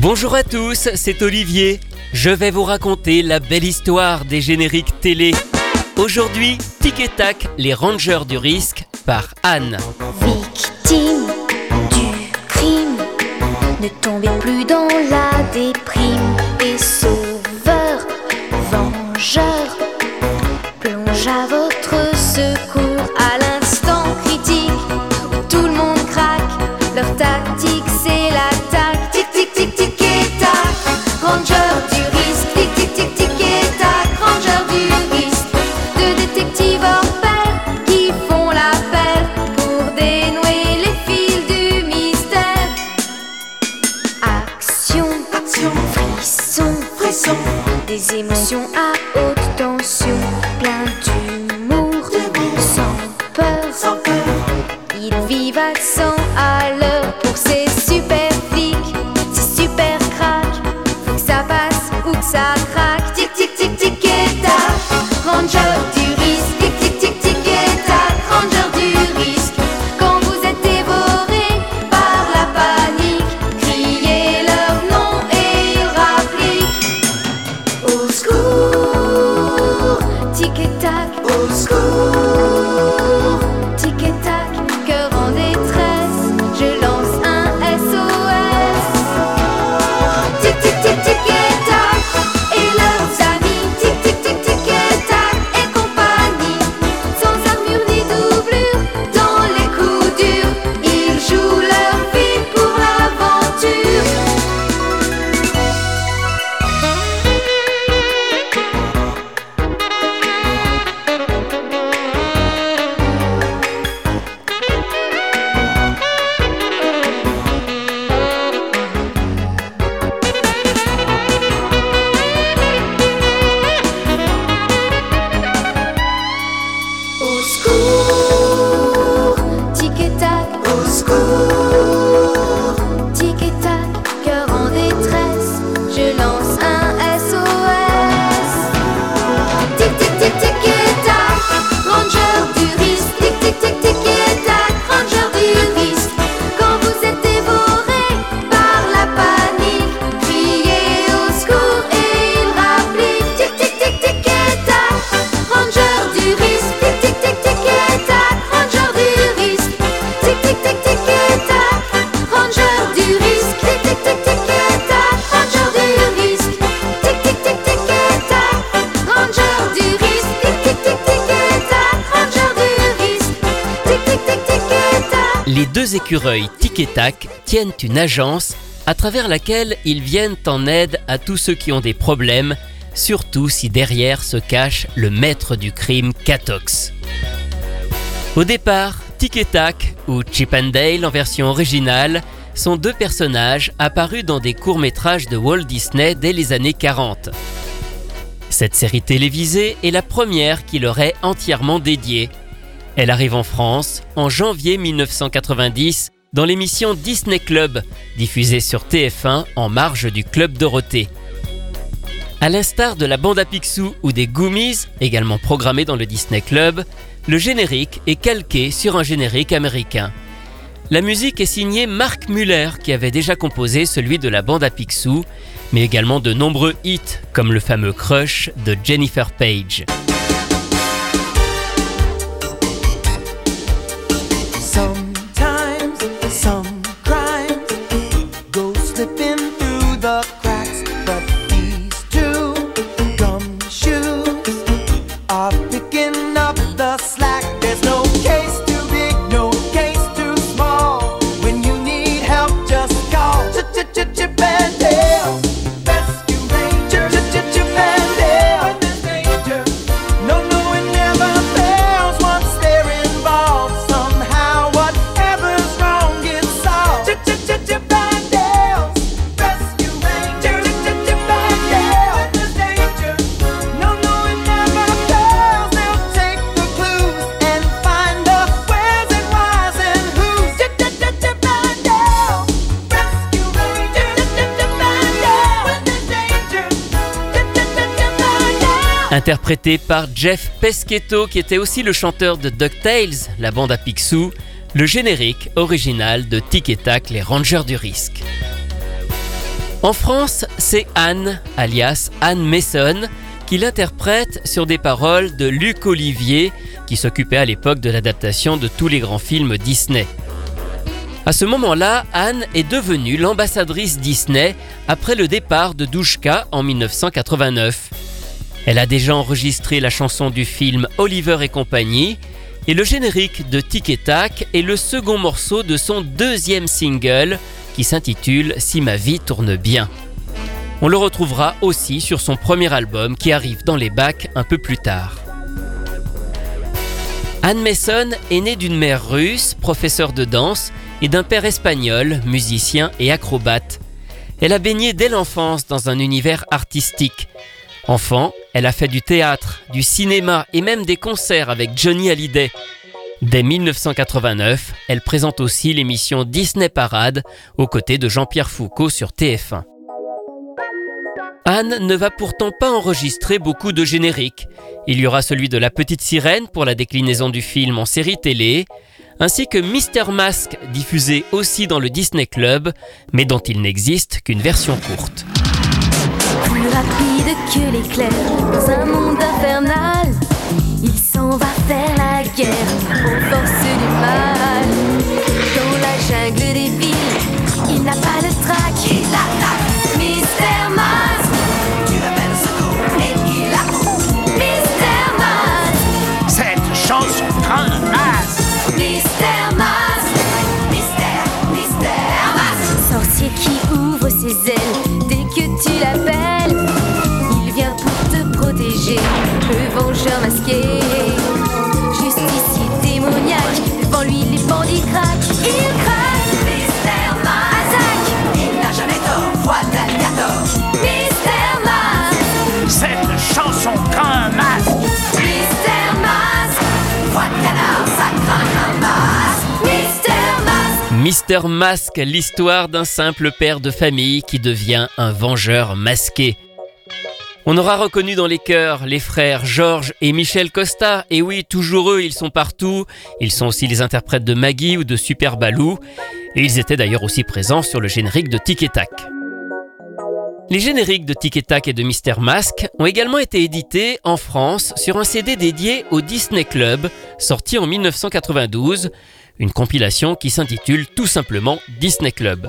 Bonjour à tous, c'est Olivier. Je vais vous raconter la belle histoire des génériques télé. Aujourd'hui, Tic et Tac, les Rangers du risque, par Anne. Victime du crime, ne tombez plus dans la déprime. Et sauveur, vengeur, les deux écureuils Tic et Tac tiennent une agence à travers laquelle ils viennent en aide à tous ceux qui ont des problèmes, surtout si derrière se cache le maître du crime Catox. Au départ, Tic et Tac, ou Chip and Dale en version originale, sont deux personnages apparus dans des courts-métrages de Walt Disney dès les années 40. Cette série télévisée est la première qui leur est entièrement dédiée, elle arrive en France en janvier 1990 dans l'émission Disney Club, diffusée sur TF1 en marge du Club Dorothée. À l'instar de la bande à Picsou ou des Goomies, également programmés dans le Disney Club, le générique est calqué sur un générique américain. La musique est signée Mark Muller qui avait déjà composé celui de la bande à Picsou, mais également de nombreux hits comme le fameux Crush de Jennifer Page. up. Interprété par Jeff Pesquetto, qui était aussi le chanteur de DuckTales, la bande à Picsou, le générique original de Tic et Tac, les Rangers du Risque. En France, c'est Anne, alias Anne Mason, qui l'interprète sur des paroles de Luc Olivier, qui s'occupait à l'époque de l'adaptation de tous les grands films Disney. À ce moment-là, Anne est devenue l'ambassadrice Disney après le départ de Douchka en 1989. Elle a déjà enregistré la chanson du film Oliver et compagnie, et le générique de Tic et Tac est le second morceau de son deuxième single qui s'intitule Si ma vie tourne bien. On le retrouvera aussi sur son premier album qui arrive dans les bacs un peu plus tard. Anne Mason est née d'une mère russe, professeure de danse, et d'un père espagnol, musicien et acrobate. Elle a baigné dès l'enfance dans un univers artistique. Enfant, elle a fait du théâtre, du cinéma et même des concerts avec Johnny Hallyday. Dès 1989, elle présente aussi l'émission Disney Parade aux côtés de Jean-Pierre Foucault sur TF1. Anne ne va pourtant pas enregistrer beaucoup de génériques. Il y aura celui de La Petite Sirène pour la déclinaison du film en série télé, ainsi que Mister Mask diffusé aussi dans le Disney Club, mais dont il n'existe qu'une version courte. Plus rapide que l'éclair dans un monde infernal. Il s'en va faire la guerre aux forces du mal. Dans la jungle des villes, il n'a pas le trac. Il attaque Mister Mask. Tu l'appelles secours et il a Mister Mask. Cette chanson un masque. Mister Mask. Mister. Sorcier qui ouvre Il vient pour te protéger, le vengeur masqué. Mister Mask, l'histoire d'un simple père de famille qui devient un vengeur masqué. On aura reconnu dans les chœurs les frères Georges et Michel Costa, et oui, toujours eux, ils sont partout. Ils sont aussi les interprètes de Maggie ou de Super Baloo, et ils étaient d'ailleurs aussi présents sur le générique de Tic et Tac. Les génériques de Tic et Tac et de Mister Mask ont également été édités en France sur un CD dédié au Disney Club, sorti en 1992, une compilation qui s'intitule tout simplement Disney Club.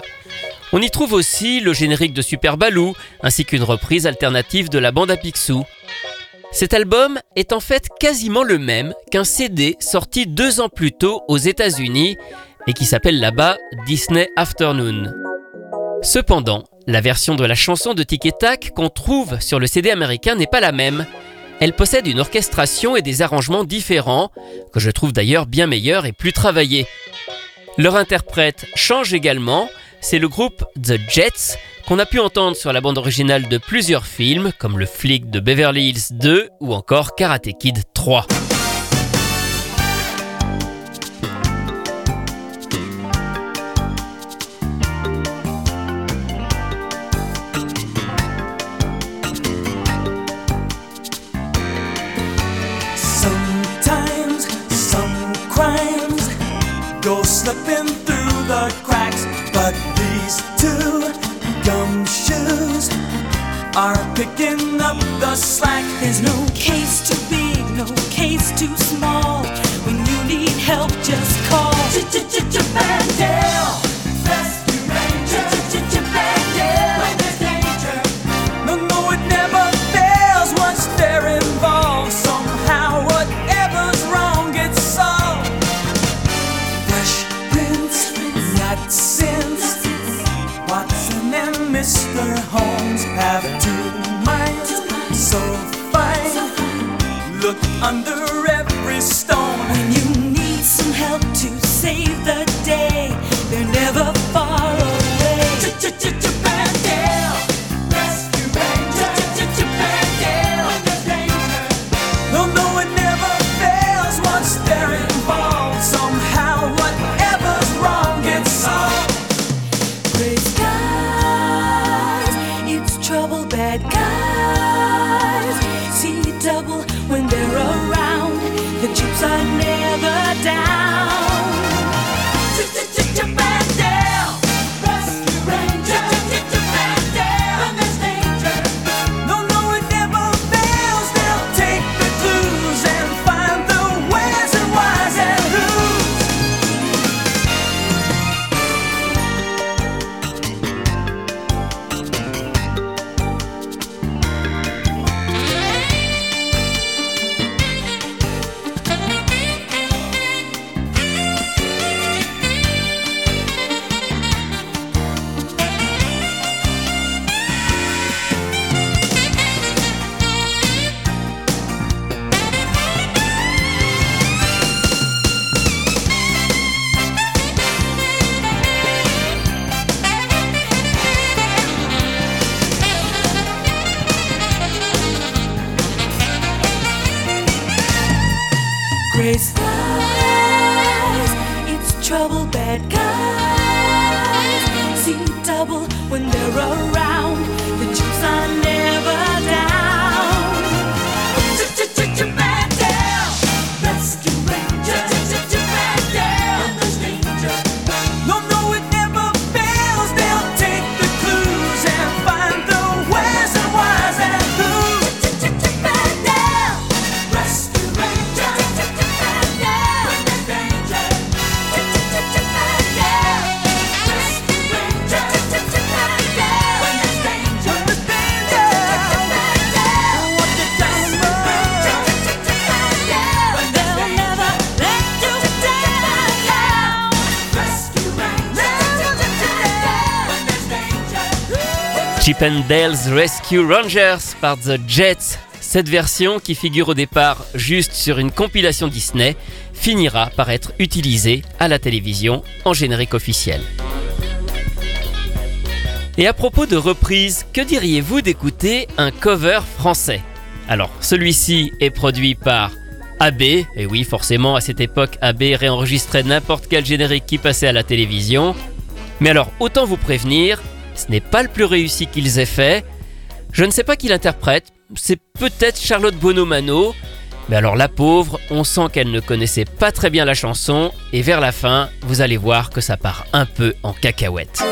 On y trouve aussi le générique de Super Baloo, ainsi qu'une reprise alternative de la bande à Picsou. Cet album est en fait quasiment le même qu'un CD sorti deux ans plus tôt aux États-Unis et qui s'appelle là-bas Disney Afternoon. Cependant, la version de la chanson de Tic et Tac qu'on trouve sur le CD américain n'est pas la même. Elle possède une orchestration et des arrangements différents, que je trouve d'ailleurs bien meilleurs et plus travaillés. Leur interprète change également, c'est le groupe The Jets qu'on a pu entendre sur la bande originale de plusieurs films comme Le flic de Beverly Hills 2 ou encore Karate Kid 3. Slipping through the cracks, but these two gumshoes are picking up the slack. There's no case too big, no case too small. When you need help, just call. Bandale, Mr. Holmes have two minds so fine. Look under it's trouble, bad guys. See double double bed. guy. Rescue Rangers par The Jets. Cette version, qui figure au départ juste sur une compilation Disney, finira par être utilisée à la télévision en générique officiel. Et à propos de reprise, que diriez-vous d'écouter un cover français? Alors, celui-ci est produit par AB, et oui, forcément, à cette époque, AB réenregistrait n'importe quel générique qui passait à la télévision. Mais alors, autant vous prévenir, ce n'est pas le plus réussi qu'ils aient fait. Je ne sais pas qui l'interprète, c'est peut-être Charlotte Bonomano. Mais alors la pauvre, on sent qu'elle ne connaissait pas très bien la chanson, et vers la fin, vous allez voir que ça part un peu en cacahuète.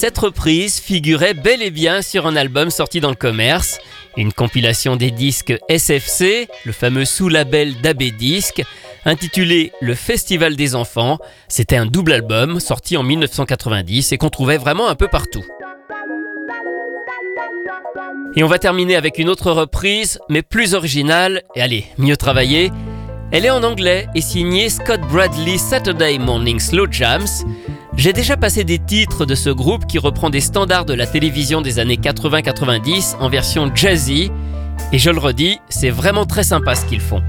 Cette reprise figurait bel et bien sur un album sorti dans le commerce, une compilation des disques SFC, le fameux sous-label d'AB Disque, intitulé Le Festival des enfants. C'était un double album sorti en 1990 et qu'on trouvait vraiment un peu partout. Et on va terminer avec une autre reprise, mais plus originale, et allez, mieux travaillée. Elle est en anglais et signée Scott Bradley Saturday Morning Slow Jams. J'ai déjà passé des titres de ce groupe qui reprend des standards de la télévision des années 80-90 en version jazzy. Et je le redis, c'est vraiment très sympa ce qu'ils font.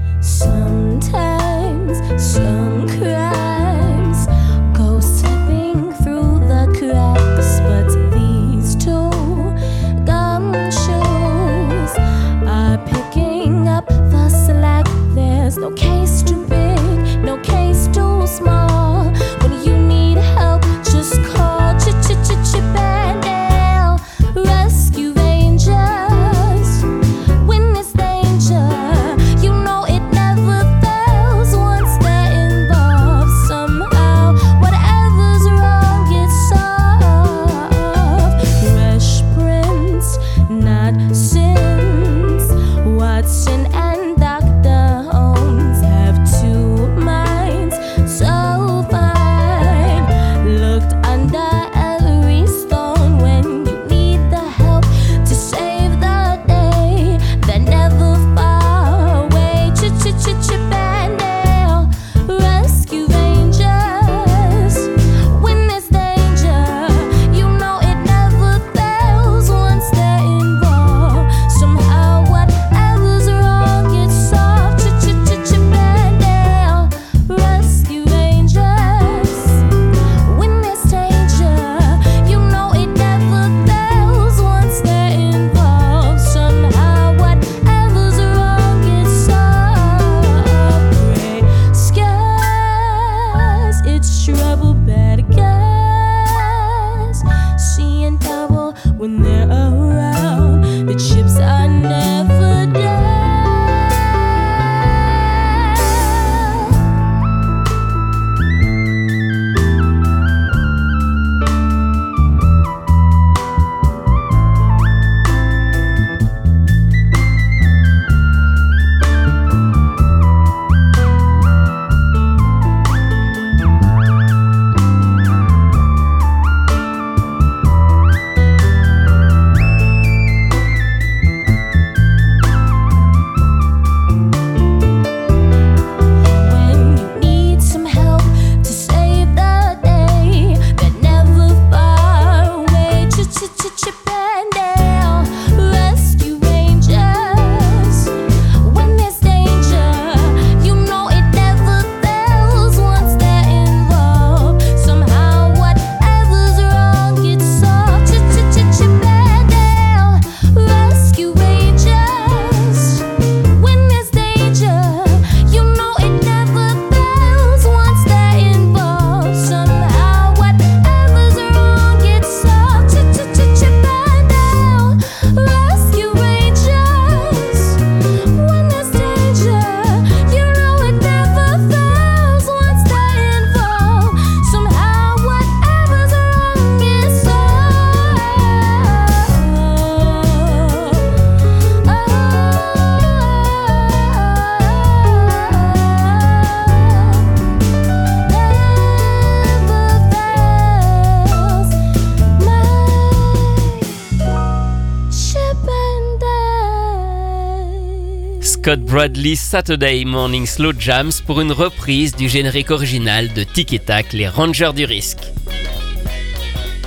Scott Bradley Saturday Morning Slow Jams pour une reprise du générique original de Tic et Tac, les Rangers du risque.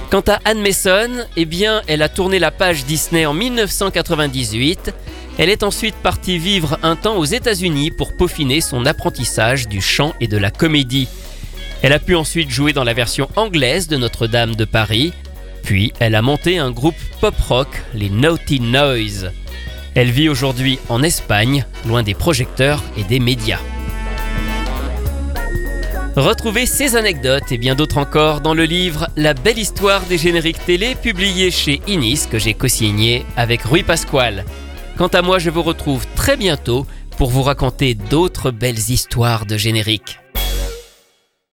Quant à Anne Mason, eh bien, elle a tourné la page Disney en 1998. Elle est ensuite partie vivre un temps aux États-Unis pour peaufiner son apprentissage du chant et de la comédie. Elle a pu ensuite jouer dans la version anglaise de Notre-Dame de Paris, puis elle a monté un groupe pop-rock, les Naughty Noise. Elle vit aujourd'hui en Espagne, loin des projecteurs et des médias. Retrouvez ces anecdotes et bien d'autres encore dans le livre La belle histoire des génériques télé publié chez Inis que j'ai co-signé avec Rui Pasquale. Quant à moi, je vous retrouve très bientôt pour vous raconter d'autres belles histoires de génériques.